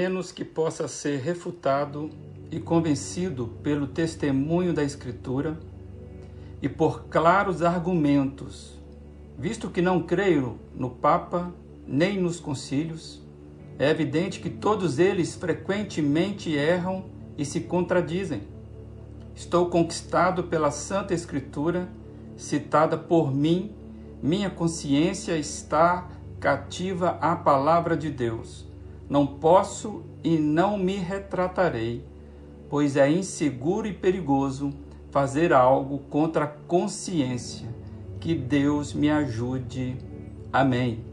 menos que possa ser refutado e convencido pelo testemunho da Escritura e por claros argumentos, visto que não creio no Papa nem nos concílios, é evidente que todos eles frequentemente erram e se contradizem. Estou conquistado pela Santa Escritura, citada por mim, minha consciência está cativa à palavra de Deus. Não posso e não me retratarei, pois é inseguro e perigoso fazer algo contra a consciência. Que Deus me ajude. Amém.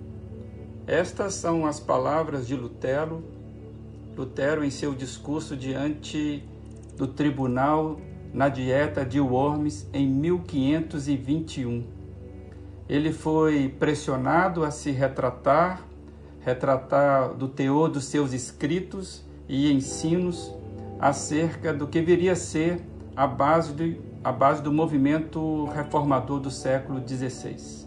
Estas são as palavras de Lutero. Lutero, em seu discurso diante do tribunal na dieta de Worms em 1521. Ele foi pressionado a se retratar, retratar do teor dos seus escritos e ensinos acerca do que viria a ser a base, de, a base do movimento reformador do século XVI.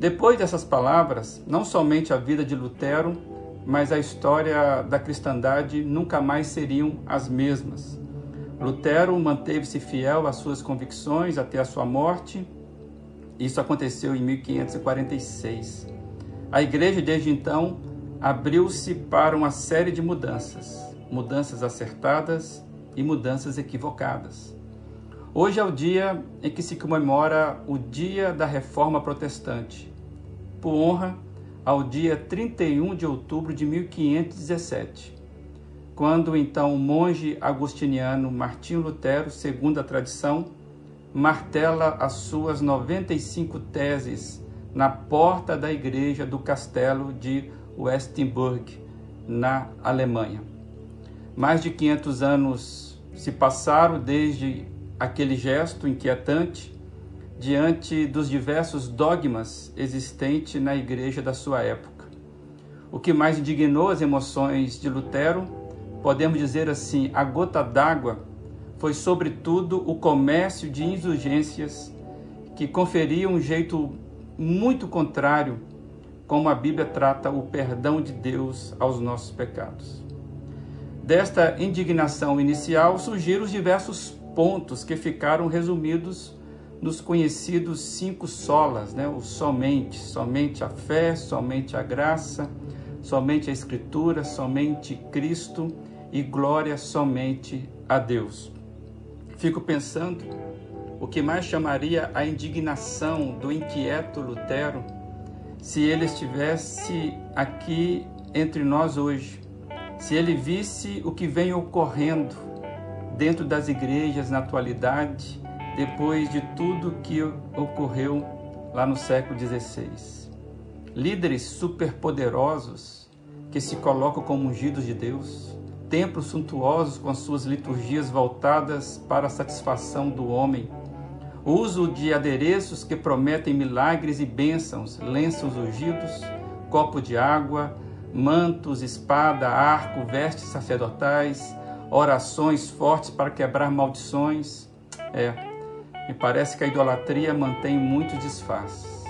Depois dessas palavras, não somente a vida de Lutero, mas a história da cristandade nunca mais seriam as mesmas. Lutero manteve-se fiel às suas convicções até a sua morte. Isso aconteceu em 1546. A igreja, desde então, abriu-se para uma série de mudanças, mudanças acertadas e mudanças equivocadas. Hoje é o dia em que se comemora o Dia da Reforma Protestante, por honra ao dia 31 de outubro de 1517, quando então o monge agostiniano Martinho Lutero, segundo a tradição, martela as suas 95 teses na porta da igreja do castelo de Westenburg, na Alemanha. Mais de 500 anos se passaram desde aquele gesto inquietante diante dos diversos dogmas existentes na igreja da sua época. O que mais indignou as emoções de Lutero, podemos dizer assim, a gota d'água, foi sobretudo o comércio de indulgências que conferia um jeito muito contrário como a Bíblia trata o perdão de Deus aos nossos pecados. Desta indignação inicial surgiram os diversos pontos que ficaram resumidos nos conhecidos cinco solas, né? o somente, somente a fé, somente a graça, somente a Escritura, somente Cristo e glória somente a Deus. Fico pensando o que mais chamaria a indignação do inquieto Lutero se ele estivesse aqui entre nós hoje se ele visse o que vem ocorrendo dentro das igrejas na atualidade, depois de tudo que ocorreu lá no século XVI. Líderes superpoderosos que se colocam como ungidos de Deus, templos suntuosos com as suas liturgias voltadas para a satisfação do homem, uso de adereços que prometem milagres e bênçãos, lenços ungidos, copo de água, mantos, espada, arco, vestes sacerdotais, orações fortes para quebrar maldições. É, me parece que a idolatria mantém muitos disfarces.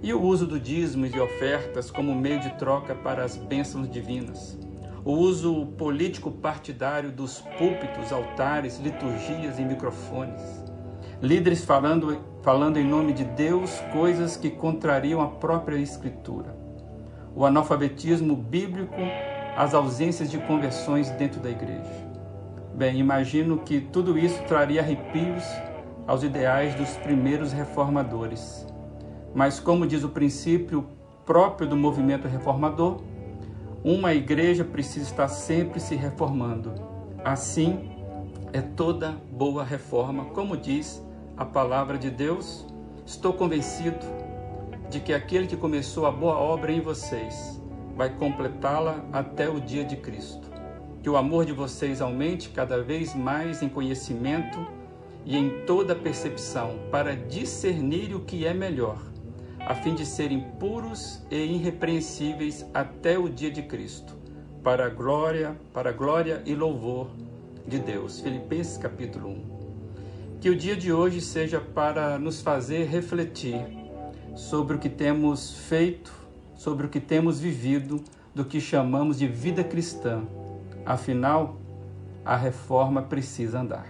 E o uso do dízimos e ofertas como meio de troca para as bênçãos divinas. O uso político partidário dos púlpitos, altares, liturgias e microfones. Líderes falando, falando em nome de Deus coisas que contrariam a própria Escritura o analfabetismo bíblico, as ausências de conversões dentro da igreja. Bem, imagino que tudo isso traria arrepios aos ideais dos primeiros reformadores. Mas, como diz o princípio próprio do movimento reformador, uma igreja precisa estar sempre se reformando. Assim é toda boa reforma, como diz a palavra de Deus. Estou convencido de que aquele que começou a boa obra em vocês vai completá-la até o dia de Cristo. Que o amor de vocês aumente cada vez mais em conhecimento e em toda percepção para discernir o que é melhor, a fim de serem puros e irrepreensíveis até o dia de Cristo, para a glória, para a glória e louvor de Deus. Filipenses capítulo 1. Que o dia de hoje seja para nos fazer refletir sobre o que temos feito, sobre o que temos vivido do que chamamos de vida cristã. Afinal, a reforma precisa andar.